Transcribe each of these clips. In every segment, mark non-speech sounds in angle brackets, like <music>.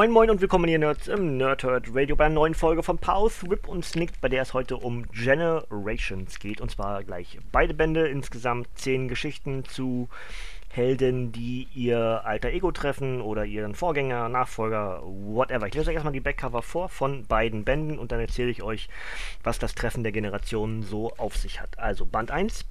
Moin Moin und willkommen hier Nerds im Nerdhurt Radio bei einer neuen Folge von Pause, Whip und Snicked, bei der es heute um Generations geht. Und zwar gleich beide Bände, insgesamt zehn Geschichten zu Helden, die ihr alter Ego treffen oder ihren Vorgänger, Nachfolger, whatever. Ich lese euch erstmal die Backcover vor von beiden Bänden und dann erzähle ich euch, was das Treffen der Generationen so auf sich hat. Also Band 1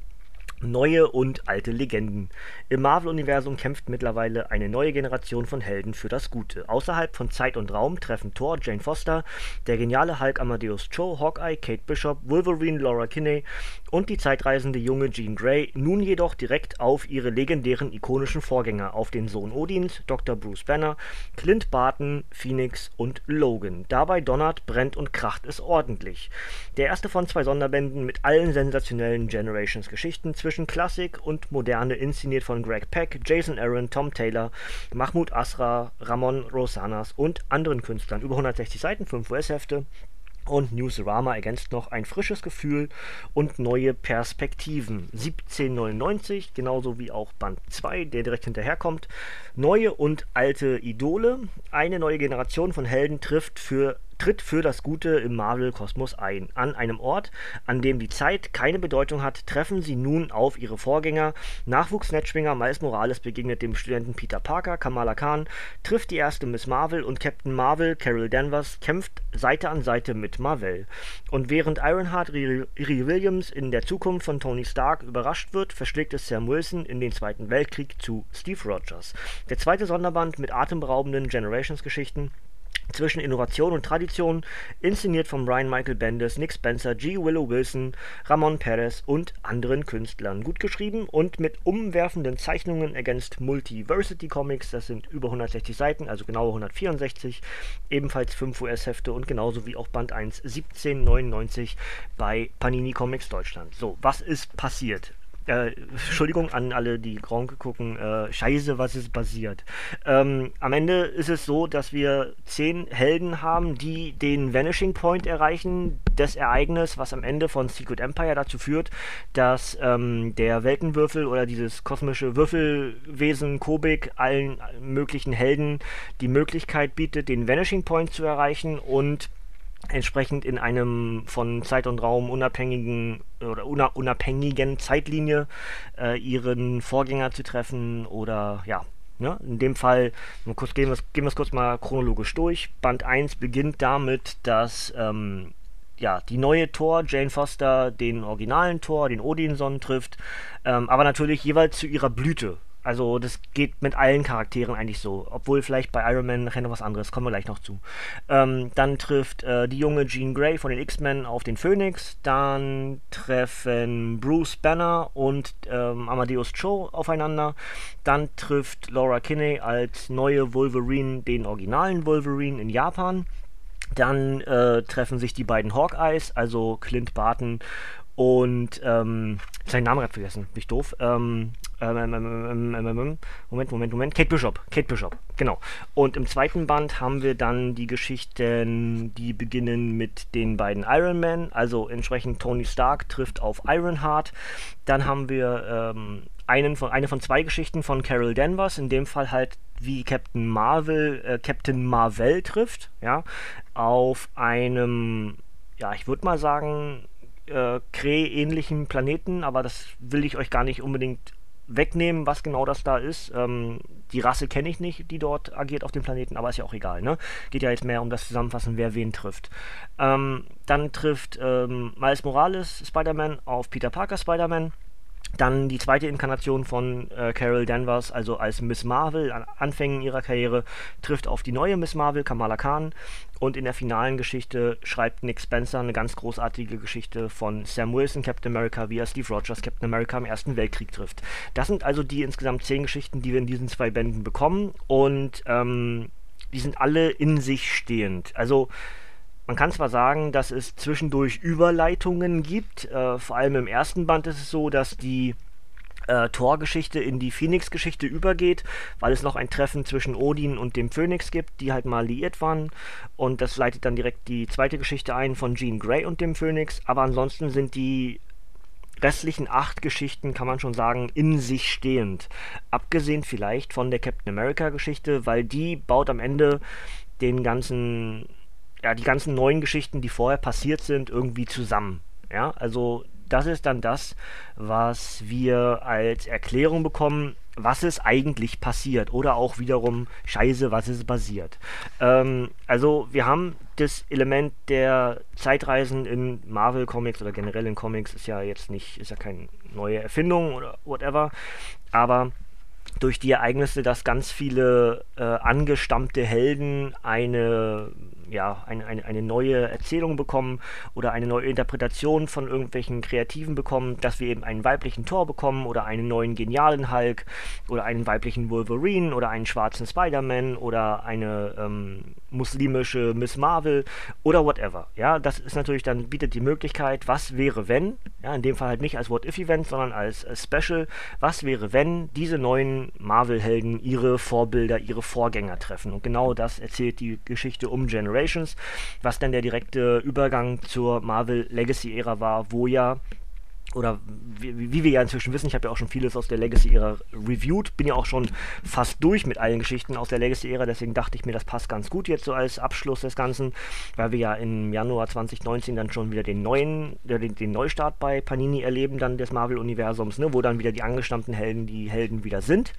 Neue und alte Legenden. Im Marvel-Universum kämpft mittlerweile eine neue Generation von Helden für das Gute. Außerhalb von Zeit und Raum treffen Thor, Jane Foster, der geniale Hulk Amadeus Cho, Hawkeye, Kate Bishop, Wolverine, Laura Kinney und die zeitreisende junge Jean Grey nun jedoch direkt auf ihre legendären ikonischen Vorgänger, auf den Sohn Odins, Dr. Bruce Banner, Clint Barton, Phoenix und Logan. Dabei donnert, brennt und kracht es ordentlich. Der erste von zwei Sonderbänden mit allen sensationellen Generations-Geschichten zwischen Klassik und Moderne inszeniert von Greg Peck, Jason Aaron, Tom Taylor, Mahmoud Asra, Ramon Rosanas und anderen Künstlern. Über 160 Seiten, 5 US-Hefte. Und Newsrama ergänzt noch ein frisches Gefühl und neue Perspektiven. 1799, genauso wie auch Band 2, der direkt hinterherkommt. Neue und alte Idole. Eine neue Generation von Helden trifft für tritt für das Gute im Marvel-Kosmos ein. An einem Ort, an dem die Zeit keine Bedeutung hat, treffen sie nun auf ihre Vorgänger. Nachwuchs-Netschwinger Miles Morales begegnet dem Studenten Peter Parker, Kamala Khan trifft die erste Miss Marvel und Captain Marvel, Carol Danvers, kämpft Seite an Seite mit Marvel. Und während Ironheart Riri Williams in der Zukunft von Tony Stark überrascht wird, verschlägt es Sam Wilson in den Zweiten Weltkrieg zu Steve Rogers. Der zweite Sonderband mit atemberaubenden Generations-Geschichten zwischen Innovation und Tradition, inszeniert von Brian Michael Bendis, Nick Spencer, G. Willow Wilson, Ramon Perez und anderen Künstlern. Gut geschrieben und mit umwerfenden Zeichnungen ergänzt Multiversity Comics, das sind über 160 Seiten, also genau 164, ebenfalls 5 US-Hefte und genauso wie auch Band 1 1799 bei Panini Comics Deutschland. So, was ist passiert? Äh, Entschuldigung an alle, die Gronk gucken, äh, scheiße, was ist passiert. Ähm, am Ende ist es so, dass wir zehn Helden haben, die den Vanishing Point erreichen, das Ereignis, was am Ende von Secret Empire dazu führt, dass ähm, der Weltenwürfel oder dieses kosmische Würfelwesen Kobik allen möglichen Helden die Möglichkeit bietet, den Vanishing Point zu erreichen und entsprechend in einem von Zeit und Raum unabhängigen oder unabhängigen Zeitlinie äh, ihren Vorgänger zu treffen oder ja, Ne? In dem Fall, kurz, gehen wir es kurz mal chronologisch durch. Band 1 beginnt damit, dass ähm, ja, die neue Tor, Jane Foster, den originalen Tor, den Odinson trifft, ähm, aber natürlich jeweils zu ihrer Blüte. Also das geht mit allen Charakteren eigentlich so. Obwohl vielleicht bei Iron Man nachher noch was anderes, kommen wir gleich noch zu. Ähm, dann trifft äh, die junge Jean Grey von den X-Men auf den Phoenix. Dann treffen Bruce Banner und ähm, Amadeus Cho aufeinander. Dann trifft Laura Kinney als neue Wolverine den originalen Wolverine in Japan. Dann äh, treffen sich die beiden Hawkeyes, also Clint Barton und ähm, seinen Namen gerade vergessen, bin ich doof. Ähm, Moment, Moment, Moment. Kate Bishop. Kate Bishop, genau. Und im zweiten Band haben wir dann die Geschichten, die beginnen mit den beiden Iron Man. Also entsprechend Tony Stark trifft auf Ironheart. Dann haben wir ähm, einen von, eine von zwei Geschichten von Carol Danvers. In dem Fall halt wie Captain Marvel, äh, Captain Marvel trifft. Ja, auf einem, ja, ich würde mal sagen, äh, Kree-ähnlichen Planeten, aber das will ich euch gar nicht unbedingt wegnehmen, was genau das da ist. Ähm, die Rasse kenne ich nicht, die dort agiert auf dem Planeten, aber ist ja auch egal. Ne? Geht ja jetzt mehr um das Zusammenfassen, wer wen trifft. Ähm, dann trifft ähm, Miles Morales Spider-Man auf Peter Parker Spider-Man. Dann die zweite Inkarnation von äh, Carol Danvers, also als Miss Marvel, an Anfängen ihrer Karriere, trifft auf die neue Miss Marvel, Kamala Khan. Und in der finalen Geschichte schreibt Nick Spencer eine ganz großartige Geschichte von Sam Wilson, Captain America, wie er Steve Rogers, Captain America im Ersten Weltkrieg trifft. Das sind also die insgesamt zehn Geschichten, die wir in diesen zwei Bänden bekommen. Und ähm, die sind alle in sich stehend. Also man kann zwar sagen, dass es zwischendurch Überleitungen gibt. Äh, vor allem im ersten Band ist es so, dass die äh, Torgeschichte in die Phoenix-Geschichte übergeht, weil es noch ein Treffen zwischen Odin und dem Phönix gibt, die halt mal liiert waren. Und das leitet dann direkt die zweite Geschichte ein von Jean Grey und dem Phönix. Aber ansonsten sind die restlichen acht Geschichten, kann man schon sagen, in sich stehend. Abgesehen vielleicht von der Captain America-Geschichte, weil die baut am Ende den ganzen ja, die ganzen neuen Geschichten, die vorher passiert sind, irgendwie zusammen. Ja, also das ist dann das, was wir als Erklärung bekommen, was ist eigentlich passiert oder auch wiederum Scheiße, was ist basiert. Ähm, also wir haben das Element der Zeitreisen in Marvel Comics oder generell in Comics ist ja jetzt nicht, ist ja keine neue Erfindung oder whatever, aber durch die Ereignisse, dass ganz viele äh, angestammte Helden eine ja, eine, eine, eine neue Erzählung bekommen oder eine neue Interpretation von irgendwelchen Kreativen bekommen, dass wir eben einen weiblichen Thor bekommen oder einen neuen genialen Hulk oder einen weiblichen Wolverine oder einen schwarzen Spider-Man oder eine ähm, muslimische Miss Marvel oder whatever. Ja, das ist natürlich dann, bietet die Möglichkeit, was wäre wenn, ja, in dem Fall halt nicht als What-If-Event, sondern als, als Special, was wäre wenn diese neuen Marvel-Helden ihre Vorbilder, ihre Vorgänger treffen. Und genau das erzählt die Geschichte um Generation Generations, was dann der direkte Übergang zur Marvel Legacy-Ära war, wo ja oder wie, wie, wir ja inzwischen wissen, ich habe ja auch schon vieles aus der Legacy-Ära reviewed, bin ja auch schon fast durch mit allen Geschichten aus der Legacy-Ära, deswegen dachte ich mir, das passt ganz gut jetzt so als Abschluss des Ganzen, weil wir ja im Januar 2019 dann schon wieder den neuen, den, den Neustart bei Panini erleben, dann des Marvel-Universums, ne, wo dann wieder die angestammten Helden die Helden wieder sind.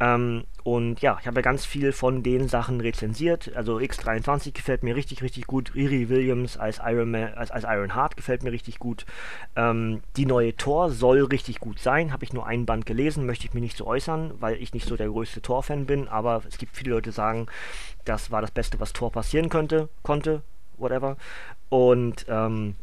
Ähm, und ja, ich habe ja ganz viel von den Sachen rezensiert, also X23 gefällt mir richtig, richtig gut, Riri Williams als Iron, Man, als, als Iron Heart gefällt mir richtig gut, ähm, die die neue Tor soll richtig gut sein. Habe ich nur einen Band gelesen, möchte ich mich nicht so äußern, weil ich nicht so der größte Tor-Fan bin. Aber es gibt viele Leute, die sagen, das war das Beste, was Tor passieren könnte, konnte, whatever. Und ähm,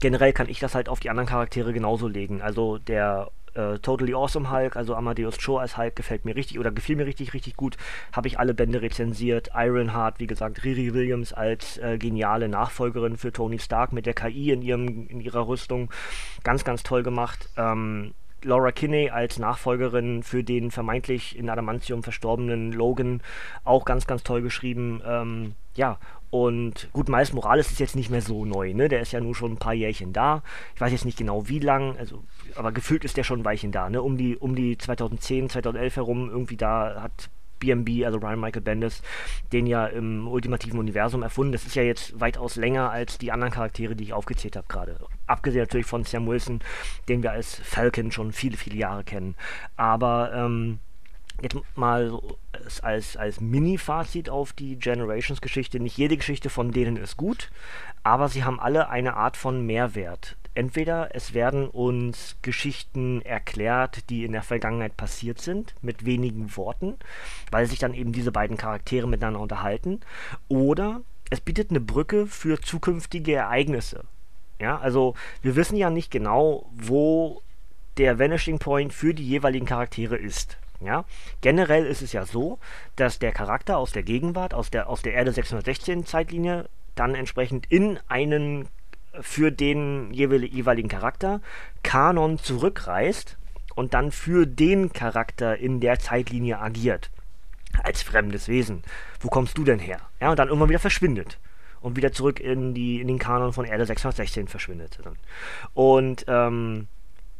generell kann ich das halt auf die anderen Charaktere genauso legen. Also der äh, Totally Awesome Hulk, also Amadeus Cho als Hulk gefällt mir richtig oder gefiel mir richtig, richtig gut. Habe ich alle Bände rezensiert. Ironheart, wie gesagt, Riri Williams als äh, geniale Nachfolgerin für Tony Stark mit der KI in, ihrem, in ihrer Rüstung. Ganz, ganz toll gemacht. Ähm, Laura Kinney als Nachfolgerin für den vermeintlich in Adamantium verstorbenen Logan auch ganz, ganz toll geschrieben. Ähm, ja, und gut, Miles Morales ist jetzt nicht mehr so neu, ne? Der ist ja nur schon ein paar Jährchen da. Ich weiß jetzt nicht genau wie lang, also, aber gefühlt ist der schon ein Weilchen da, ne? Um die, um die 2010, 2011 herum, irgendwie da hat BMB, also Ryan Michael Bendis, den ja im ultimativen Universum erfunden. Das ist ja jetzt weitaus länger als die anderen Charaktere, die ich aufgezählt habe gerade. Abgesehen natürlich von Sam Wilson, den wir als Falcon schon viele, viele Jahre kennen. Aber ähm, jetzt mal als, als Mini-Fazit auf die Generations-Geschichte. Nicht jede Geschichte von denen ist gut, aber sie haben alle eine Art von Mehrwert. Entweder es werden uns Geschichten erklärt, die in der Vergangenheit passiert sind, mit wenigen Worten, weil sich dann eben diese beiden Charaktere miteinander unterhalten, oder es bietet eine Brücke für zukünftige Ereignisse. Ja, also wir wissen ja nicht genau, wo der Vanishing Point für die jeweiligen Charaktere ist. Ja? Generell ist es ja so, dass der Charakter aus der Gegenwart, aus der, aus der Erde 616 Zeitlinie, dann entsprechend in einen für den jeweiligen Charakter Kanon zurückreist und dann für den Charakter in der Zeitlinie agiert. Als fremdes Wesen. Wo kommst du denn her? Ja, und dann irgendwann wieder verschwindet. Und wieder zurück in, die, in den Kanon von Erde 616 verschwindet. Und ähm,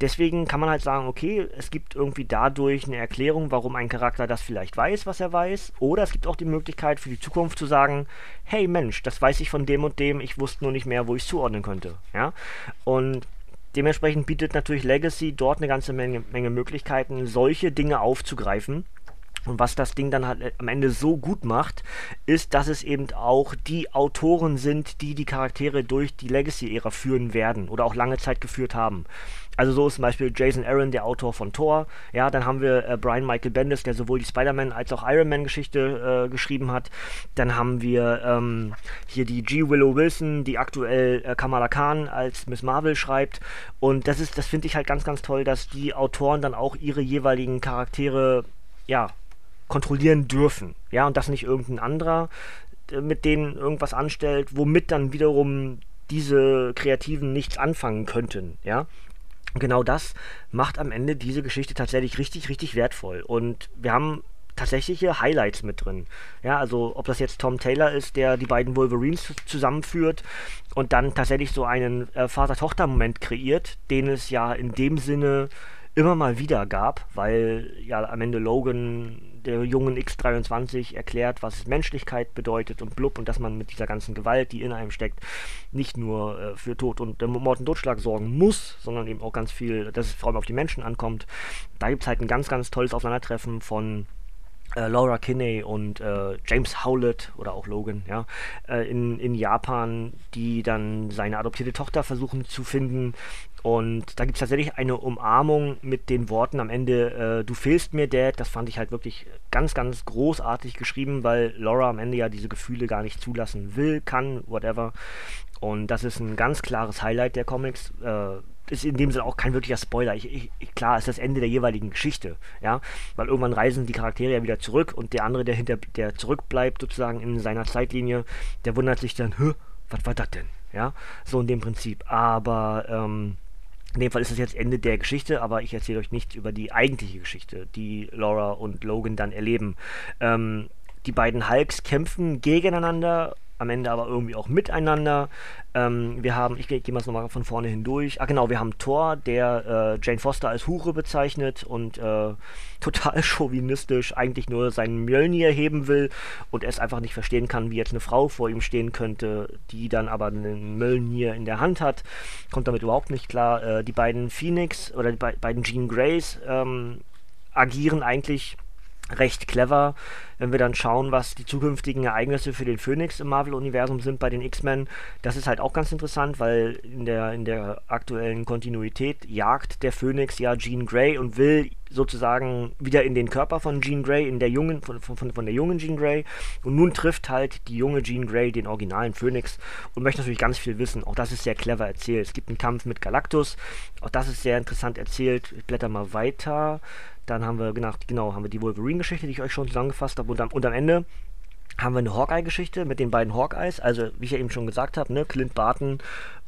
Deswegen kann man halt sagen, okay, es gibt irgendwie dadurch eine Erklärung, warum ein Charakter das vielleicht weiß, was er weiß. Oder es gibt auch die Möglichkeit für die Zukunft zu sagen, hey Mensch, das weiß ich von dem und dem, ich wusste nur nicht mehr, wo ich es zuordnen könnte. Ja? Und dementsprechend bietet natürlich Legacy dort eine ganze Menge, Menge Möglichkeiten, solche Dinge aufzugreifen Und was das Ding dann halt am Ende so gut macht, ist, dass es eben auch die Autoren sind, die die Charaktere durch die Legacy-Ära führen werden oder auch lange Zeit geführt haben. Also so ist zum Beispiel Jason Aaron der Autor von Thor. Ja, dann haben wir äh, Brian Michael Bendis, der sowohl die Spider-Man als auch Iron Man Geschichte äh, geschrieben hat. Dann haben wir ähm, hier die G. Willow Wilson, die aktuell äh, Kamala Khan als Miss Marvel schreibt. Und das ist, das finde ich halt ganz, ganz toll, dass die Autoren dann auch ihre jeweiligen Charaktere ja, kontrollieren dürfen. Ja, und das nicht irgendein anderer äh, mit denen irgendwas anstellt, womit dann wiederum diese Kreativen nichts anfangen könnten. Ja, genau das macht am Ende diese Geschichte tatsächlich richtig, richtig wertvoll. Und wir haben tatsächliche Highlights mit drin. Ja, also ob das jetzt Tom Taylor ist, der die beiden Wolverines zusammenführt und dann tatsächlich so einen äh, Vater-Tochter-Moment kreiert, den es ja in dem Sinne immer mal wieder gab, weil ja am Ende Logan der jungen X23 erklärt, was Menschlichkeit bedeutet und blub und dass man mit dieser ganzen Gewalt, die in einem steckt, nicht nur äh, für Tod und äh, Mord und Totschlag sorgen muss, sondern eben auch ganz viel, dass es vor allem auf die Menschen ankommt. Da gibt es halt ein ganz, ganz tolles Aufeinandertreffen von äh, Laura Kinney und äh, James Howlett oder auch Logan, ja, äh, in, in Japan, die dann seine adoptierte Tochter versuchen zu finden. Und da gibt es tatsächlich eine Umarmung mit den Worten am Ende, äh, du fehlst mir, Dad. Das fand ich halt wirklich ganz, ganz großartig geschrieben, weil Laura am Ende ja diese Gefühle gar nicht zulassen will, kann, whatever. Und das ist ein ganz klares Highlight der Comics. Äh, ist in dem Sinne auch kein wirklicher Spoiler. Ich, ich, klar, ist das Ende der jeweiligen Geschichte, ja, weil irgendwann reisen die Charaktere ja wieder zurück und der andere, der hinter, der zurückbleibt sozusagen in seiner Zeitlinie, der wundert sich dann, was war das denn, ja, so in dem Prinzip. Aber ähm, in dem Fall ist es jetzt Ende der Geschichte, aber ich erzähle euch nichts über die eigentliche Geschichte, die Laura und Logan dann erleben. Ähm, die beiden Hulks kämpfen gegeneinander am Ende aber irgendwie auch miteinander. Ähm, wir haben, ich gehe geh mal nochmal von vorne hindurch. Ah genau, wir haben Thor, der äh, Jane Foster als Hure bezeichnet und äh, <laughs> total chauvinistisch eigentlich nur seinen Mjölnir heben will und es einfach nicht verstehen kann, wie jetzt eine Frau vor ihm stehen könnte, die dann aber einen Mjölnir in der Hand hat. Kommt damit überhaupt nicht klar. Äh, die beiden Phoenix oder die be beiden Jean Greys ähm, agieren eigentlich recht clever, wenn wir dann schauen, was die zukünftigen Ereignisse für den Phoenix im Marvel-Universum sind bei den X-Men. Das ist halt auch ganz interessant, weil in der, in der aktuellen Kontinuität jagt der Phoenix ja Jean Grey und will sozusagen wieder in den Körper von Jean Grey, in der jungen, von, von, von der jungen Jean Grey. Und nun trifft halt die junge Jean Grey den originalen Phoenix und möchte natürlich ganz viel wissen. Auch das ist sehr clever erzählt. Es gibt einen Kampf mit Galactus. Auch das ist sehr interessant erzählt. Ich blätter mal weiter. Dann haben wir, genau, genau haben wir die Wolverine-Geschichte, die ich euch schon zusammengefasst habe. Und am, und am Ende haben wir eine Hawkeye-Geschichte mit den beiden Hawkeyes. Also, wie ich ja eben schon gesagt habe, ne, Clint Barton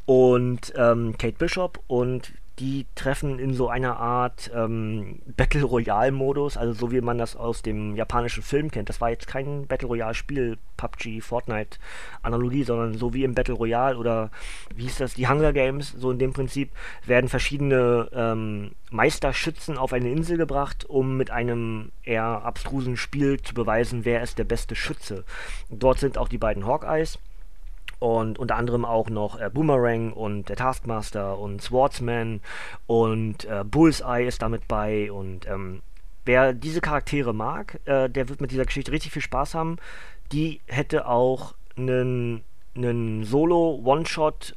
und ähm, Kate Bishop. Und die treffen in so einer Art ähm, Battle Royale-Modus, also so wie man das aus dem japanischen Film kennt. Das war jetzt kein Battle Royale-Spiel, PUBG, Fortnite-Analogie, sondern so wie im Battle Royale oder wie hieß das, die Hunger Games, so in dem Prinzip werden verschiedene ähm, Meisterschützen auf eine Insel gebracht, um mit einem eher abstrusen Spiel zu beweisen, wer ist der beste Schütze. Dort sind auch die beiden Hawkeyes und unter anderem auch noch äh, Boomerang und der Taskmaster und Swordsman und äh, Bullseye ist damit bei und ähm, wer diese Charaktere mag, äh, der wird mit dieser Geschichte richtig viel Spaß haben. Die hätte auch einen, Solo-One-Shot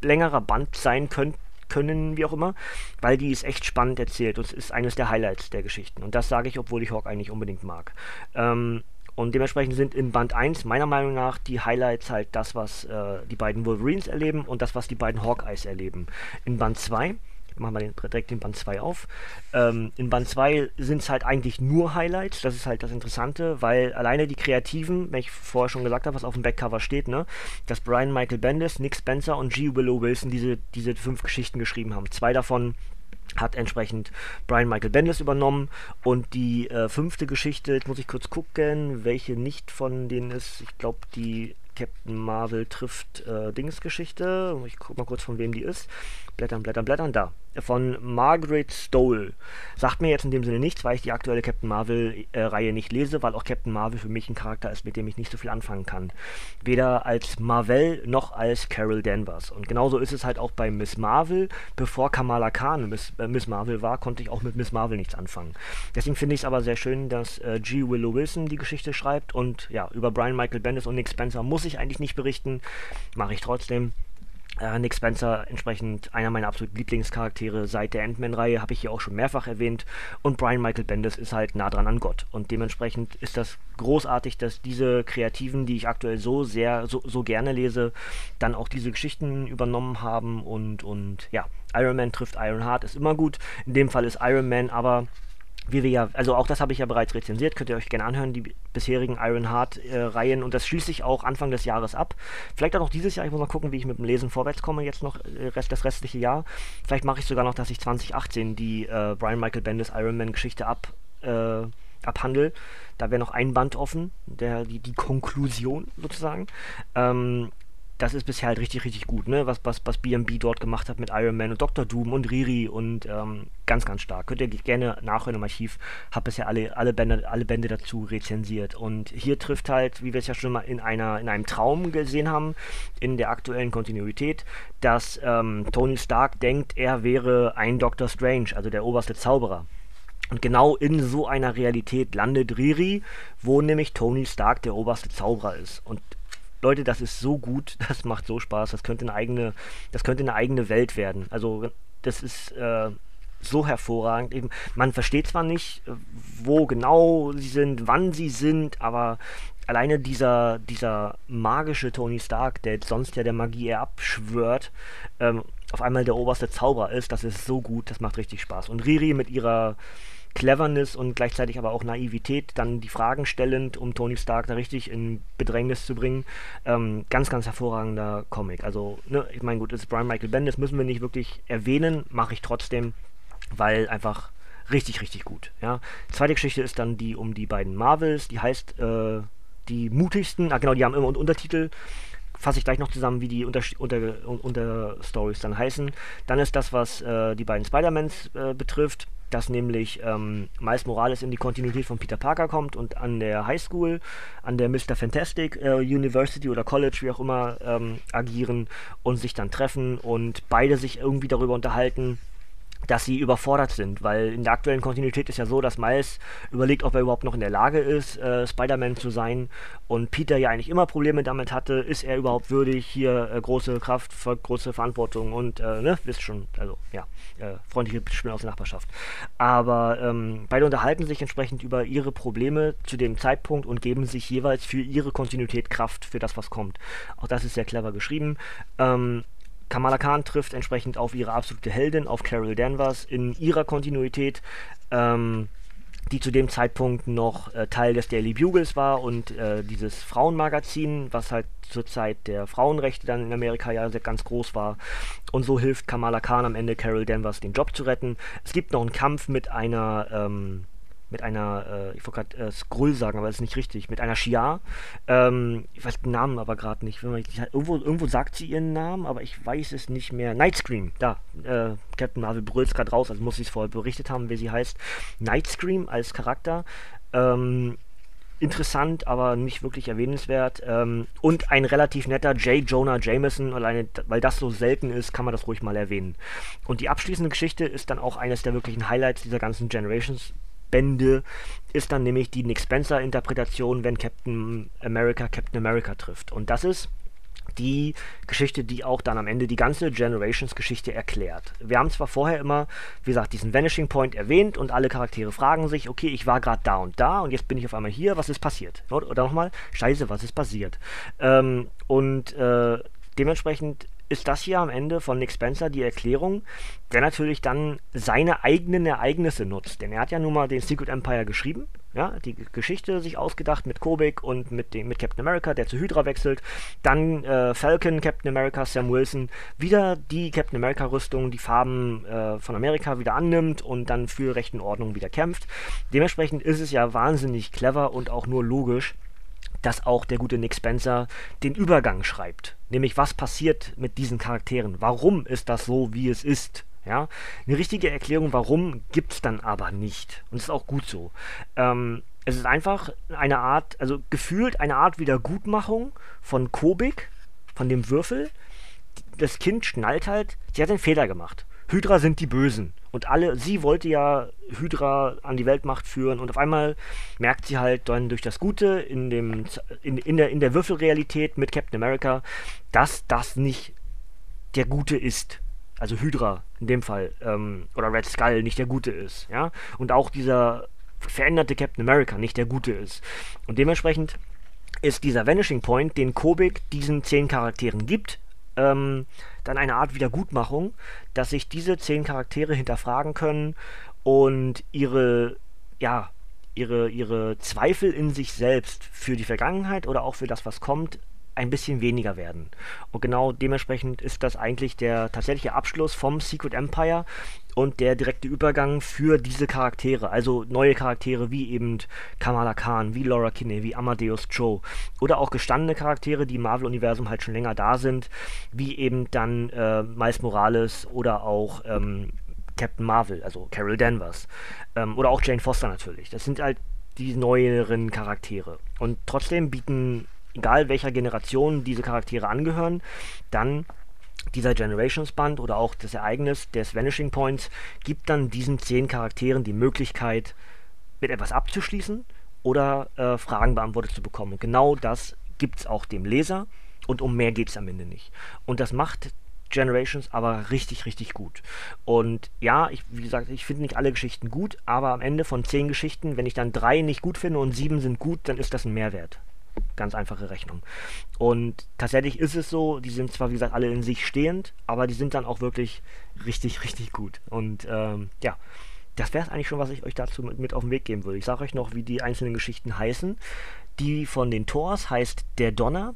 längerer Band sein können, können, wie auch immer, weil die ist echt spannend erzählt und es ist eines der Highlights der Geschichten. Und das sage ich, obwohl ich Hawk eigentlich unbedingt mag. Ähm, und dementsprechend sind in Band 1 meiner Meinung nach die Highlights halt das, was äh, die beiden Wolverines erleben und das, was die beiden Hawkeyes erleben. In Band 2 machen wir den, direkt den Band 2 auf. Ähm, in Band 2 sind es halt eigentlich nur Highlights, das ist halt das Interessante, weil alleine die Kreativen, wenn ich vorher schon gesagt habe, was auf dem Backcover steht, ne, dass Brian Michael Bendis, Nick Spencer und G. Willow Wilson diese, diese fünf Geschichten geschrieben haben. Zwei davon hat entsprechend Brian Michael Bendis übernommen. Und die äh, fünfte Geschichte, jetzt muss ich kurz gucken, welche nicht von denen ist, ich glaube die Captain Marvel trifft äh, Dings Geschichte, ich guck mal kurz von wem die ist, blättern, blättern, blättern, da, von Margaret Stoll. Sagt mir jetzt in dem Sinne nichts, weil ich die aktuelle Captain Marvel-Reihe äh, nicht lese, weil auch Captain Marvel für mich ein Charakter ist, mit dem ich nicht so viel anfangen kann. Weder als Marvel noch als Carol Danvers. Und genauso ist es halt auch bei Miss Marvel. Bevor Kamala Khan Miss, äh, Miss Marvel war, konnte ich auch mit Miss Marvel nichts anfangen. Deswegen finde ich es aber sehr schön, dass äh, G. Willow Wilson die Geschichte schreibt und ja, über Brian Michael Bendis und Nick Spencer muss ich eigentlich nicht berichten, mache ich trotzdem. Äh, Nick Spencer, entsprechend einer meiner absoluten Lieblingscharaktere seit der Ant-Man-Reihe, habe ich hier auch schon mehrfach erwähnt. Und Brian Michael Bendis ist halt nah dran an Gott. Und dementsprechend ist das großartig, dass diese Kreativen, die ich aktuell so sehr, so, so gerne lese, dann auch diese Geschichten übernommen haben. Und, und ja, Iron Man trifft Iron Heart ist immer gut. In dem Fall ist Iron Man aber wie wir ja, also auch das habe ich ja bereits rezensiert, könnt ihr euch gerne anhören, die bisherigen Iron Heart-Reihen äh, und das schließt sich auch Anfang des Jahres ab. Vielleicht auch noch dieses Jahr, ich muss mal gucken, wie ich mit dem Lesen vorwärts komme, jetzt noch äh, Rest, das restliche Jahr. Vielleicht mache ich sogar noch, dass ich 2018 die äh, Brian Michael Bendis Iron Man-Geschichte ab, äh, abhandle. Da wäre noch ein Band offen, der, die, die Konklusion sozusagen. Ähm, das ist bisher halt richtig, richtig gut, ne? Was, was, was BMB dort gemacht hat mit Iron Man und Dr. Doom und Riri und ähm, ganz, ganz stark. Könnt ihr gerne nachhören im Archiv. Hab bisher alle, alle, Bände, alle Bände dazu rezensiert. Und hier trifft halt, wie wir es ja schon mal in, einer, in einem Traum gesehen haben, in der aktuellen Kontinuität, dass ähm, Tony Stark denkt, er wäre ein Dr. Strange, also der oberste Zauberer. Und genau in so einer Realität landet Riri, wo nämlich Tony Stark der oberste Zauberer ist. Und Leute, das ist so gut, <laughs> das macht so Spaß, das könnte eine eigene, das könnte eine eigene Welt werden. Also das ist äh, so hervorragend. Eben, man versteht zwar nicht, äh, wo genau sie sind, wann sie sind, aber alleine dieser, dieser magische Tony Stark, der sonst ja der Magie eher abschwört, ähm, auf einmal der oberste Zauberer ist, das ist so gut, das macht richtig Spaß. Und Riri mit ihrer Cleverness und gleichzeitig aber auch Naivität, dann die Fragen stellend, um Tony Stark da richtig in Bedrängnis zu bringen. Ähm, ganz, ganz hervorragender Comic. Also, ne, ich meine, gut, es ist Brian Michael Bendis, müssen wir nicht wirklich erwähnen, mache ich trotzdem, weil einfach richtig, richtig gut. Ja. Zweite Geschichte ist dann die um die beiden Marvels, die heißt äh, die mutigsten, ah genau, die haben immer Untertitel fasse ich gleich noch zusammen, wie die Unter unter, unter dann heißen. Dann ist das, was äh, die beiden Spider-Mans äh, betrifft, dass nämlich ähm, Miles Morales in die Kontinuität von Peter Parker kommt und an der Highschool, an der Mr. Fantastic äh, University oder College, wie auch immer, ähm, agieren und sich dann treffen und beide sich irgendwie darüber unterhalten, dass sie überfordert sind, weil in der aktuellen Kontinuität ist ja so, dass Miles überlegt, ob er überhaupt noch in der Lage ist, äh, Spider-Man zu sein und Peter ja eigentlich immer Probleme damit hatte, ist er überhaupt würdig, hier äh, große Kraft, große Verantwortung und, äh, ne, wisst schon, also, ja, äh, freundliche Spiele aus der Nachbarschaft. Aber ähm, beide unterhalten sich entsprechend über ihre Probleme zu dem Zeitpunkt und geben sich jeweils für ihre Kontinuität Kraft für das, was kommt. Auch das ist sehr clever geschrieben. Ähm, Kamala Khan trifft entsprechend auf ihre absolute Heldin, auf Carol Danvers in ihrer Kontinuität, ähm, die zu dem Zeitpunkt noch äh, Teil des Daily Bugles war und äh, dieses Frauenmagazin, was halt zur Zeit der Frauenrechte dann in Amerika ja ganz groß war. Und so hilft Kamala Khan am Ende Carol Danvers den Job zu retten. Es gibt noch einen Kampf mit einer ähm, mit einer, äh, ich wollte gerade äh, Skrull sagen, aber das ist nicht richtig, mit einer Shia. Ähm, ich weiß den Namen aber gerade nicht. Irgendwo, irgendwo sagt sie ihren Namen, aber ich weiß es nicht mehr. Nightscream, da. Äh, Captain Marvel brüllt gerade raus, also muss ich es vorher berichtet haben, wie sie heißt. Nightscream als Charakter. Ähm, interessant, aber nicht wirklich erwähnenswert. Ähm, und ein relativ netter J. Jonah Jameson, alleine weil das so selten ist, kann man das ruhig mal erwähnen. Und die abschließende Geschichte ist dann auch eines der wirklichen Highlights dieser ganzen Generations Bände ist dann nämlich die Nick Spencer Interpretation, wenn Captain America Captain America trifft. Und das ist die Geschichte, die auch dann am Ende die ganze Generations-Geschichte erklärt. Wir haben zwar vorher immer, wie gesagt, diesen Vanishing Point erwähnt und alle Charaktere fragen sich, okay, ich war gerade da und da und jetzt bin ich auf einmal hier, was ist passiert? Oder nochmal, scheiße, was ist passiert? Ähm, und äh, dementsprechend ist das hier am Ende von Nick Spencer die Erklärung, der natürlich dann seine eigenen Ereignisse nutzt. Denn er hat ja nun mal den Secret Empire geschrieben, ja, die Geschichte sich ausgedacht mit Kobik und mit, dem, mit Captain America, der zu Hydra wechselt. Dann äh, Falcon, Captain America, Sam Wilson, wieder die Captain America-Rüstung, die Farben äh, von Amerika wieder annimmt und dann für Recht und Ordnung wieder kämpft. Dementsprechend ist es ja wahnsinnig clever und auch nur logisch, dass auch der gute Nick Spencer den Übergang schreibt. Nämlich, was passiert mit diesen Charakteren? Warum ist das so, wie es ist? Ja, eine richtige Erklärung, warum, gibt es dann aber nicht. Und das ist auch gut so. Ähm, es ist einfach eine Art, also gefühlt eine Art Wiedergutmachung von Kobik, von dem Würfel. Das Kind schnallt halt, sie hat einen Fehler gemacht. Hydra sind die Bösen. Und alle, sie wollte ja Hydra an die Weltmacht führen und auf einmal merkt sie halt dann durch das Gute in, dem, in, in, der, in der Würfelrealität mit Captain America, dass das nicht der Gute ist. Also Hydra in dem Fall, ähm, oder Red Skull nicht der Gute ist, ja. Und auch dieser veränderte Captain America nicht der Gute ist. Und dementsprechend ist dieser Vanishing Point, den Kobik diesen zehn Charakteren gibt, ähm, dann eine Art Wiedergutmachung, dass sich diese zehn Charaktere hinterfragen können und ihre, ja, ihre, ihre Zweifel in sich selbst für die Vergangenheit oder auch für das, was kommt, ein bisschen weniger werden. Und genau dementsprechend ist das eigentlich der tatsächliche Abschluss vom Secret Empire und der direkte Übergang für diese Charaktere, also neue Charaktere wie eben Kamala Khan, wie Laura Kinney, wie Amadeus Cho oder auch gestandene Charaktere, die im Marvel-Universum halt schon länger da sind, wie eben dann äh, Miles Morales oder auch ähm, Captain Marvel, also Carol Danvers ähm, oder auch Jane Foster natürlich. Das sind halt die neueren Charaktere. Und trotzdem bieten egal welcher Generation diese Charaktere angehören, dann dieser Generations Band oder auch das Ereignis des Vanishing Points gibt dann diesen zehn Charakteren die Möglichkeit, mit etwas abzuschließen oder äh, Fragen beantwortet zu bekommen. Und genau das gibt es auch dem Leser und um mehr geht es am Ende nicht. Und das macht Generations aber richtig, richtig gut. Und ja, ich, wie gesagt, ich finde nicht alle Geschichten gut, aber am Ende von zehn Geschichten, wenn ich dann drei nicht gut finde und sieben sind gut, dann ist das ein Mehrwert. Ganz einfache Rechnung. Und tatsächlich ist es so, die sind zwar, wie gesagt, alle in sich stehend, aber die sind dann auch wirklich richtig, richtig gut. Und ähm, ja, das wäre es eigentlich schon, was ich euch dazu mit, mit auf den Weg geben würde. Ich sage euch noch, wie die einzelnen Geschichten heißen. Die von den Thors heißt Der Donner.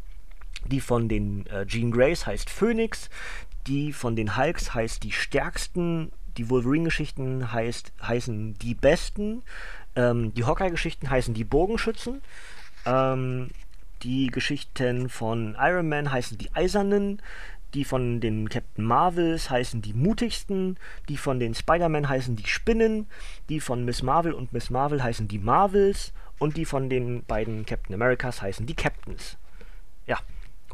Die von den äh, Jean Grays heißt Phoenix. Die von den Hulks heißt Die Stärksten. Die Wolverine-Geschichten heißen Die Besten. Ähm, die Hawkeye-Geschichten heißen Die Bogenschützen. Ähm, die Geschichten von Iron Man heißen die Eisernen, die von den Captain Marvels heißen die mutigsten, die von den Spider-Man heißen die Spinnen, die von Miss Marvel und Miss Marvel heißen die Marvels und die von den beiden Captain Americas heißen die Captains. Ja,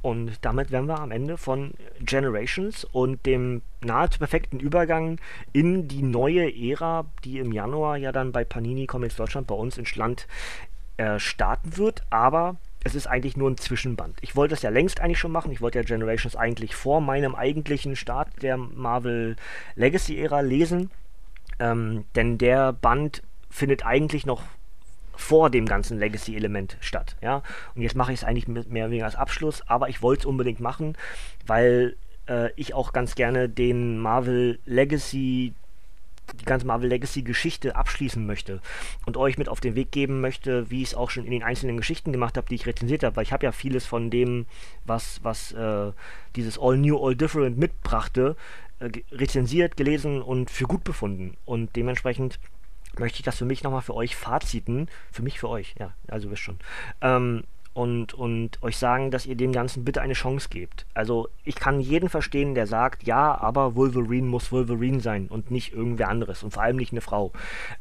und damit wären wir am Ende von Generations und dem nahezu perfekten Übergang in die neue Ära, die im Januar ja dann bei Panini Comics Deutschland bei uns ins Land äh, starten wird, aber es ist eigentlich nur ein Zwischenband. Ich wollte das ja längst eigentlich schon machen. Ich wollte ja Generations eigentlich vor meinem eigentlichen Start der Marvel Legacy-Ära lesen. Ähm, denn der Band findet eigentlich noch vor dem ganzen Legacy-Element statt. Ja? Und jetzt mache ich es eigentlich mehr oder weniger als Abschluss, aber ich wollte es unbedingt machen, weil äh, ich auch ganz gerne den Marvel Legacy die ganze Marvel Legacy Geschichte abschließen möchte und euch mit auf den Weg geben möchte, wie ich es auch schon in den einzelnen Geschichten gemacht habe, die ich rezensiert habe, weil ich habe ja vieles von dem, was, was äh, dieses All New, All Different mitbrachte, äh, rezensiert, gelesen und für gut befunden. Und dementsprechend möchte ich das für mich nochmal für euch Faziten, für mich, für euch, ja, also wisst schon, ähm, und, und euch sagen, dass ihr dem Ganzen bitte eine Chance gebt. Also ich kann jeden verstehen, der sagt, ja, aber Wolverine muss Wolverine sein und nicht irgendwer anderes und vor allem nicht eine Frau.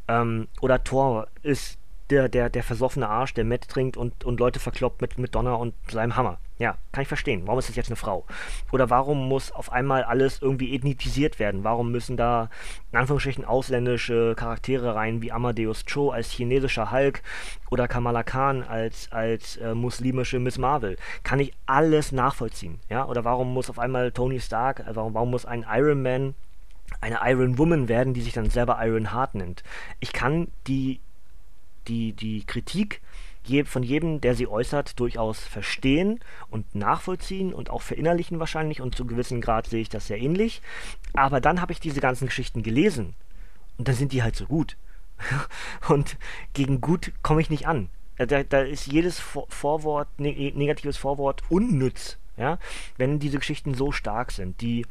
Ähm, oder Thor ist der, der, der versoffene Arsch, der Met trinkt und, und Leute verkloppt mit, mit Donner und seinem Hammer. Ja, kann ich verstehen. Warum ist das jetzt eine Frau? Oder warum muss auf einmal alles irgendwie ethnisiert werden? Warum müssen da in Anführungsstrichen ausländische Charaktere rein, wie Amadeus Cho als chinesischer Hulk oder Kamala Khan als, als äh, muslimische Miss Marvel? Kann ich alles nachvollziehen. Ja? Oder warum muss auf einmal Tony Stark, äh, warum, warum muss ein Iron Man eine Iron Woman werden, die sich dann selber Iron Heart nennt? Ich kann die die, die Kritik je, von jedem, der sie äußert, durchaus verstehen und nachvollziehen und auch verinnerlichen wahrscheinlich und zu gewissem Grad sehe ich das sehr ähnlich. Aber dann habe ich diese ganzen Geschichten gelesen und dann sind die halt so gut. <laughs> und gegen gut komme ich nicht an. Da, da ist jedes Vorwort, negatives Vorwort unnütz, ja, wenn diese Geschichten so stark sind. Die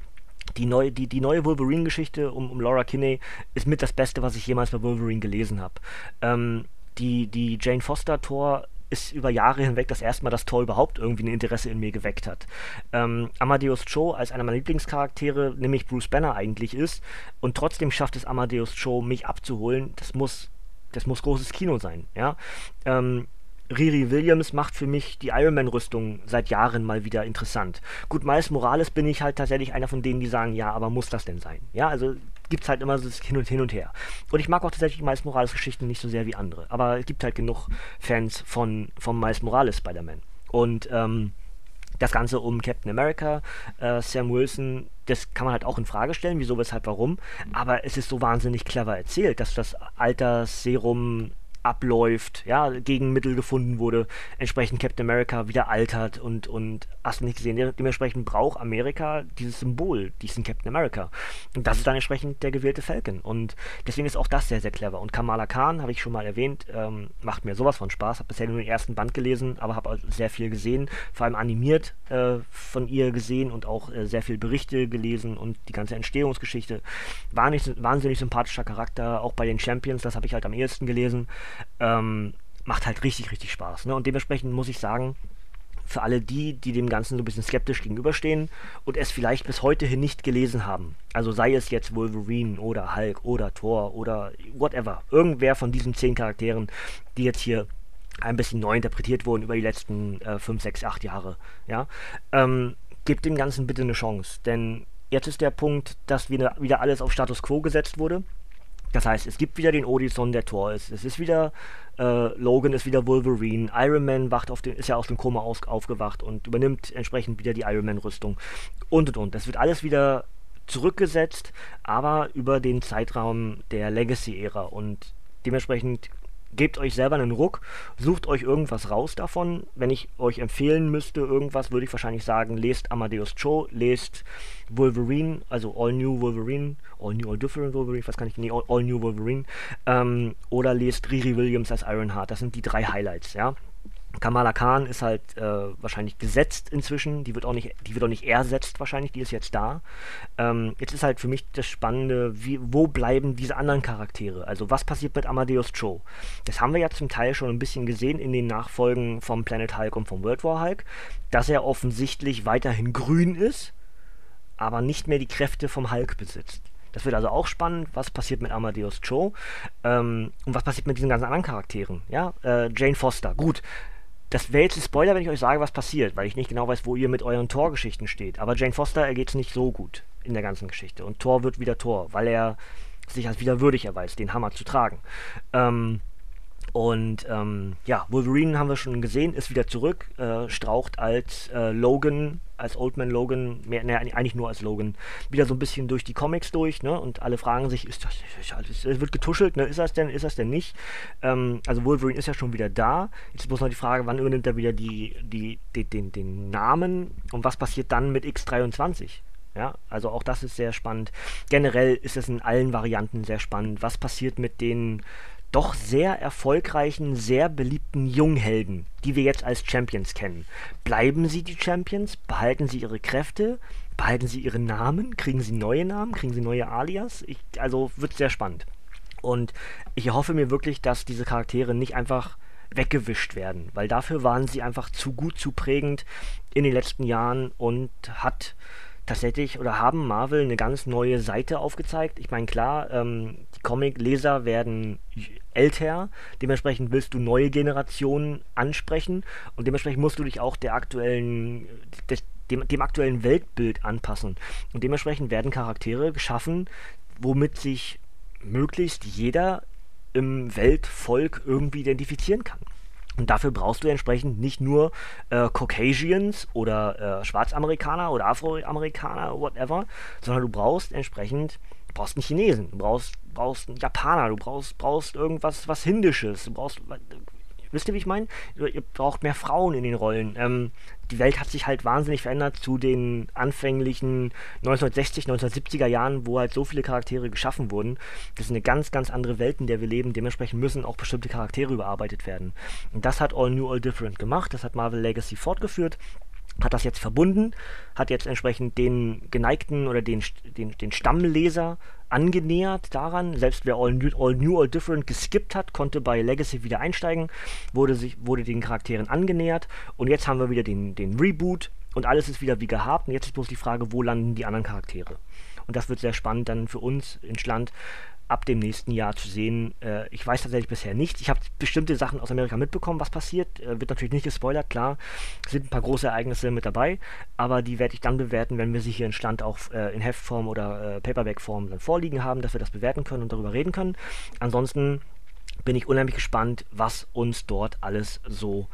die neue, die, die neue Wolverine-Geschichte um, um Laura Kinney ist mit das Beste, was ich jemals bei Wolverine gelesen habe. Ähm, die, die Jane Foster Tor ist über Jahre hinweg das erste Mal, dass Thor überhaupt irgendwie ein Interesse in mir geweckt hat. Ähm, Amadeus Cho als einer meiner Lieblingscharaktere, nämlich Bruce Banner eigentlich ist, und trotzdem schafft es Amadeus Cho, mich abzuholen, das muss, das muss großes Kino sein, ja. Ähm, Riri Williams macht für mich die Iron Man-Rüstung seit Jahren mal wieder interessant. Gut, Miles Morales bin ich halt tatsächlich einer von denen, die sagen, ja, aber muss das denn sein? Ja, also gibt es halt immer so hin und hin und her. Und ich mag auch tatsächlich Miles Morales Geschichten nicht so sehr wie andere. Aber es gibt halt genug Fans von, von Miles Morales Spider-Man. Und ähm, das Ganze um Captain America, äh, Sam Wilson, das kann man halt auch in Frage stellen, wieso, weshalb, warum. Aber es ist so wahnsinnig clever erzählt, dass das Altersserum abläuft, ja, Gegenmittel gefunden wurde, entsprechend Captain America wieder altert und, und hast du nicht gesehen, dementsprechend braucht Amerika dieses Symbol, diesen Captain America. Und das ist dann entsprechend der gewählte Falcon. Und deswegen ist auch das sehr, sehr clever. Und Kamala Khan, habe ich schon mal erwähnt, ähm, macht mir sowas von Spaß. Habe bisher nur den ersten Band gelesen, aber habe sehr viel gesehen, vor allem animiert äh, von ihr gesehen und auch äh, sehr viel Berichte gelesen und die ganze Entstehungsgeschichte. War nicht, wahnsinnig sympathischer Charakter, auch bei den Champions, das habe ich halt am ehesten gelesen. Ähm, macht halt richtig, richtig Spaß. Ne? Und dementsprechend muss ich sagen, für alle die, die dem Ganzen so ein bisschen skeptisch gegenüberstehen und es vielleicht bis heute hin nicht gelesen haben. Also sei es jetzt Wolverine oder Hulk oder Thor oder whatever. Irgendwer von diesen zehn Charakteren, die jetzt hier ein bisschen neu interpretiert wurden über die letzten 5, 6, 8 Jahre. Ja? Ähm, gebt dem Ganzen bitte eine Chance. Denn jetzt ist der Punkt, dass wieder, wieder alles auf Status Quo gesetzt wurde. Das heißt, es gibt wieder den Odysson, der Tor ist. Es ist wieder, äh, Logan ist wieder Wolverine. Iron Man wacht auf den, ist ja aus dem Koma aus, aufgewacht und übernimmt entsprechend wieder die Iron Man-Rüstung. Und und und. Das wird alles wieder zurückgesetzt, aber über den Zeitraum der Legacy-Ära. Und dementsprechend gebt euch selber einen Ruck, sucht euch irgendwas raus davon. Wenn ich euch empfehlen müsste, irgendwas, würde ich wahrscheinlich sagen, lest Amadeus Cho, lest Wolverine, also All New Wolverine, All New, All Different Wolverine, was kann ich, nee, All, All New Wolverine, ähm, oder lest Riri Williams als Ironheart. Das sind die drei Highlights, ja. Kamala Khan ist halt äh, wahrscheinlich gesetzt inzwischen. Die wird auch nicht, die wird auch nicht ersetzt wahrscheinlich. Die ist jetzt da. Ähm, jetzt ist halt für mich das Spannende, wie, wo bleiben diese anderen Charaktere? Also was passiert mit Amadeus Cho? Das haben wir ja zum Teil schon ein bisschen gesehen in den Nachfolgen vom Planet Hulk und vom World War Hulk, dass er offensichtlich weiterhin grün ist, aber nicht mehr die Kräfte vom Hulk besitzt. Das wird also auch spannend, was passiert mit Amadeus Cho ähm, und was passiert mit diesen ganzen anderen Charakteren. Ja, äh, Jane Foster, gut, das wäre jetzt ein Spoiler, wenn ich euch sage, was passiert, weil ich nicht genau weiß, wo ihr mit euren Torgeschichten steht. Aber Jane Foster ergeht es nicht so gut in der ganzen Geschichte. Und Thor wird wieder Thor, weil er sich als wieder würdig erweist, den Hammer zu tragen. Ähm, und ähm, ja, Wolverine haben wir schon gesehen, ist wieder zurück, äh, straucht als äh, Logan, als Old Man Logan, mehr, ne, eigentlich nur als Logan, wieder so ein bisschen durch die Comics durch, ne? Und alle fragen sich, ist das, ist, es wird getuschelt, ne? Ist das denn, ist das denn nicht? Ähm, also Wolverine ist ja schon wieder da. Jetzt muss noch die Frage, wann übernimmt er wieder die, die, die den, den Namen und was passiert dann mit X23? Ja, also auch das ist sehr spannend. Generell ist es in allen Varianten sehr spannend. Was passiert mit den doch sehr erfolgreichen, sehr beliebten Junghelden, die wir jetzt als Champions kennen. Bleiben sie die Champions? Behalten sie ihre Kräfte? Behalten sie ihre Namen? Kriegen sie neue Namen? Kriegen sie neue Alias? Ich, also wird sehr spannend. Und ich hoffe mir wirklich, dass diese Charaktere nicht einfach weggewischt werden, weil dafür waren sie einfach zu gut, zu prägend in den letzten Jahren und hat tatsächlich oder haben Marvel eine ganz neue Seite aufgezeigt. Ich meine, klar, ähm, Comic-Leser werden älter, dementsprechend willst du neue Generationen ansprechen und dementsprechend musst du dich auch der aktuellen, des, dem, dem aktuellen Weltbild anpassen. Und dementsprechend werden Charaktere geschaffen, womit sich möglichst jeder im Weltvolk irgendwie identifizieren kann. Und dafür brauchst du entsprechend nicht nur äh, Caucasians oder äh, Schwarzamerikaner oder Afroamerikaner, whatever, sondern du brauchst entsprechend, brauchst einen Chinesen, du brauchst, brauchst einen Japaner, du brauchst, brauchst irgendwas was Hindisches, du brauchst Wisst ihr, wie ich meine? Ihr braucht mehr Frauen in den Rollen. Ähm, die Welt hat sich halt wahnsinnig verändert zu den anfänglichen 1960, 1970er Jahren, wo halt so viele Charaktere geschaffen wurden. Das ist eine ganz, ganz andere Welt, in der wir leben. Dementsprechend müssen auch bestimmte Charaktere überarbeitet werden. Und das hat All New, All Different gemacht. Das hat Marvel Legacy fortgeführt hat das jetzt verbunden, hat jetzt entsprechend den geneigten oder den, den, den Stammleser angenähert daran. Selbst wer All New, All New, All Different geskippt hat, konnte bei Legacy wieder einsteigen, wurde, sich, wurde den Charakteren angenähert. Und jetzt haben wir wieder den, den Reboot und alles ist wieder wie gehabt. Und jetzt ist bloß die Frage, wo landen die anderen Charaktere? Und das wird sehr spannend dann für uns in Schland ab dem nächsten Jahr zu sehen. Äh, ich weiß tatsächlich bisher nichts. Ich habe bestimmte Sachen aus Amerika mitbekommen, was passiert. Äh, wird natürlich nicht gespoilert, klar. Sind ein paar große Ereignisse mit dabei, aber die werde ich dann bewerten, wenn wir sie hier in Stand auch äh, in Heftform oder äh, Paperback-Form dann vorliegen haben, dass wir das bewerten können und darüber reden können. Ansonsten bin ich unheimlich gespannt, was uns dort alles so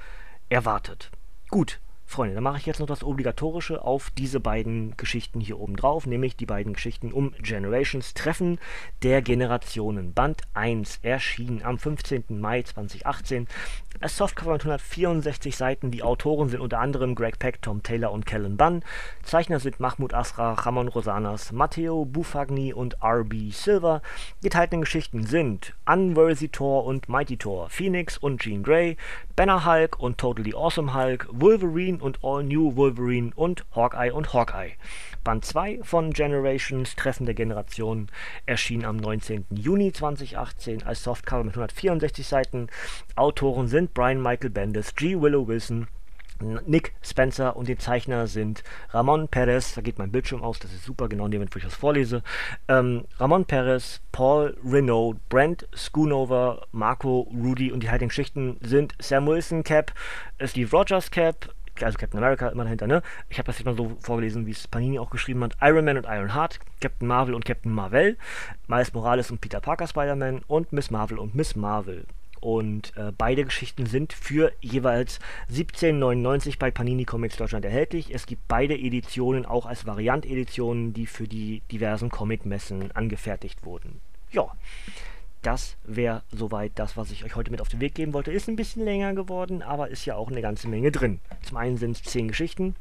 erwartet. Gut, Freunde, dann mache ich jetzt noch das Obligatorische auf diese beiden Geschichten hier oben drauf, nämlich die beiden Geschichten um Generations Treffen der Generationen. Band 1 erschien am 15. Mai 2018 das Softcover mit 164 Seiten. Die Autoren sind unter anderem Greg Peck, Tom Taylor und Kellen Bunn. Zeichner sind Mahmoud Asra, Ramon Rosanas, Matteo Bufagni und R.B. Silver. Die geteilten Geschichten sind Unworthy Thor und Mighty Thor, Phoenix und Jean Grey, Banner Hulk und Totally Awesome Hulk, Wolverine und All New Wolverine und Hawkeye und Hawkeye. Band 2 von Generations Treffen der Generationen erschien am 19. Juni 2018 als Softcover mit 164 Seiten. Autoren sind Brian Michael Bendis, G. Willow Wilson, Nick Spencer und die Zeichner sind Ramon Perez, da geht mein Bildschirm aus, das ist super, genau in dem wo ich das vorlese. Ähm, Ramon Perez, Paul Renault, Brent Schoonover, Marco Rudy und die heutigen Schichten sind Sam Wilson Cap, Steve Rogers Cap, also Captain America immer dahinter, ne? Ich habe das jetzt mal so vorgelesen, wie es Panini auch geschrieben hat. Iron Man und Iron Heart, Captain Marvel und Captain Marvel, Miles Morales und Peter Parker Spider-Man und Miss Marvel und Miss Marvel. Und äh, beide Geschichten sind für jeweils 17,99 bei Panini Comics Deutschland erhältlich. Es gibt beide Editionen auch als Variant-Editionen, die für die diversen Comic-Messen angefertigt wurden. Ja, das wäre soweit das, was ich euch heute mit auf den Weg geben wollte. Ist ein bisschen länger geworden, aber ist ja auch eine ganze Menge drin. Zum einen sind es zehn Geschichten.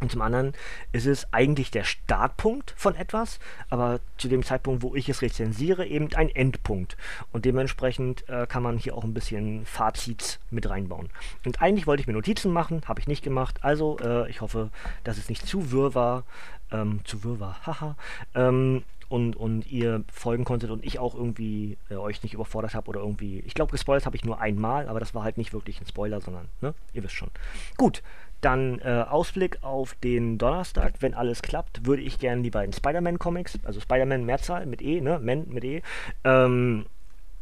Und zum anderen ist es eigentlich der Startpunkt von etwas, aber zu dem Zeitpunkt, wo ich es rezensiere, eben ein Endpunkt. Und dementsprechend äh, kann man hier auch ein bisschen Fazits mit reinbauen. Und eigentlich wollte ich mir Notizen machen, habe ich nicht gemacht. Also äh, ich hoffe, dass es nicht zu wirr war. Ähm, zu wirr war, haha. Ähm, und, und ihr folgen konntet und ich auch irgendwie äh, euch nicht überfordert habe oder irgendwie. Ich glaube, gespoilert habe ich nur einmal, aber das war halt nicht wirklich ein Spoiler, sondern, ne? Ihr wisst schon. Gut, dann äh, Ausblick auf den Donnerstag. Wenn alles klappt, würde ich gerne die beiden Spider-Man-Comics, also Spider-Man Mehrzahl mit E, ne? Men mit E, ähm,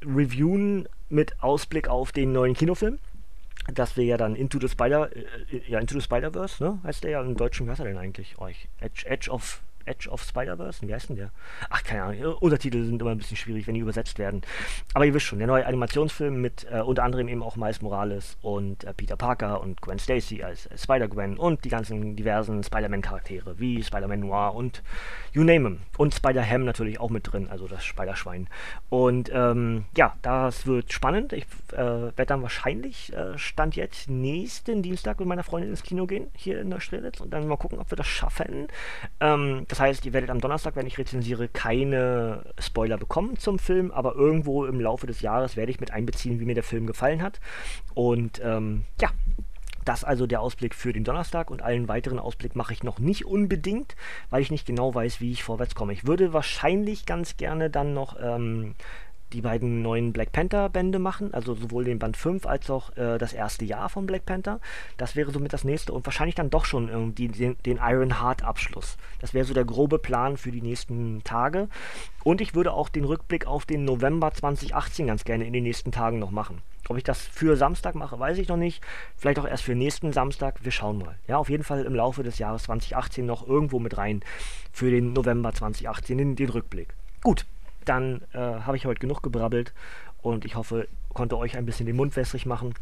reviewen mit Ausblick auf den neuen Kinofilm. Das wir ja dann Into the Spider, äh, ja, Into the Spider-Verse, ne? Heißt der ja im Deutschen, wie heißt er denn eigentlich? Oh, Edge, Edge of Edge of Spider-Verse? Wie heißt denn der? Ach, keine Ahnung. Untertitel sind immer ein bisschen schwierig, wenn die übersetzt werden. Aber ihr wisst schon, der neue Animationsfilm mit äh, unter anderem eben auch Miles Morales und äh, Peter Parker und Gwen Stacy als äh, Spider-Gwen und die ganzen diversen Spider-Man-Charaktere wie Spider-Man Noir und you name him. Und Spider-Ham natürlich auch mit drin, also das Spider-Schwein. Und ähm, ja, das wird spannend. Ich äh, werde dann wahrscheinlich, äh, Stand jetzt, nächsten Dienstag mit meiner Freundin ins Kino gehen, hier in Neustrelitz und dann mal gucken, ob wir das schaffen. Ähm, das das heißt, ihr werdet am Donnerstag, wenn ich rezensiere, keine Spoiler bekommen zum Film, aber irgendwo im Laufe des Jahres werde ich mit einbeziehen, wie mir der Film gefallen hat. Und ähm, ja, das also der Ausblick für den Donnerstag und allen weiteren Ausblick mache ich noch nicht unbedingt, weil ich nicht genau weiß, wie ich vorwärts komme. Ich würde wahrscheinlich ganz gerne dann noch ähm, die beiden neuen Black Panther Bände machen, also sowohl den Band 5 als auch äh, das erste Jahr von Black Panther. Das wäre somit das nächste und wahrscheinlich dann doch schon irgendwie den, den Iron Heart Abschluss. Das wäre so der grobe Plan für die nächsten Tage. Und ich würde auch den Rückblick auf den November 2018 ganz gerne in den nächsten Tagen noch machen. Ob ich das für Samstag mache, weiß ich noch nicht. Vielleicht auch erst für nächsten Samstag. Wir schauen mal. Ja, auf jeden Fall im Laufe des Jahres 2018 noch irgendwo mit rein für den November 2018, den, den Rückblick. Gut, dann äh, habe ich heute genug gebrabbelt und ich hoffe, konnte euch ein bisschen den Mund wässrig machen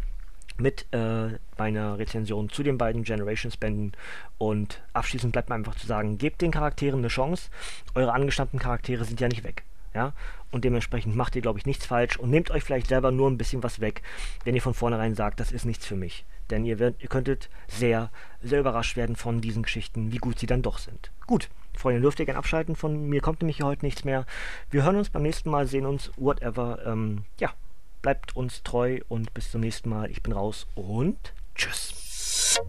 mit äh, meiner Rezension zu den beiden Generations-Bänden. Und abschließend bleibt mir einfach zu sagen, gebt den Charakteren eine Chance. Eure angestammten Charaktere sind ja nicht weg. Ja? Und dementsprechend macht ihr, glaube ich, nichts falsch und nehmt euch vielleicht selber nur ein bisschen was weg, wenn ihr von vornherein sagt, das ist nichts für mich. Denn ihr, werdet, ihr könntet sehr, sehr überrascht werden von diesen Geschichten, wie gut sie dann doch sind. Gut, Freunde, dürft ihr gerne abschalten. Von mir kommt nämlich hier heute nichts mehr. Wir hören uns beim nächsten Mal, sehen uns, whatever. Ähm, ja, bleibt uns treu und bis zum nächsten Mal. Ich bin raus und tschüss.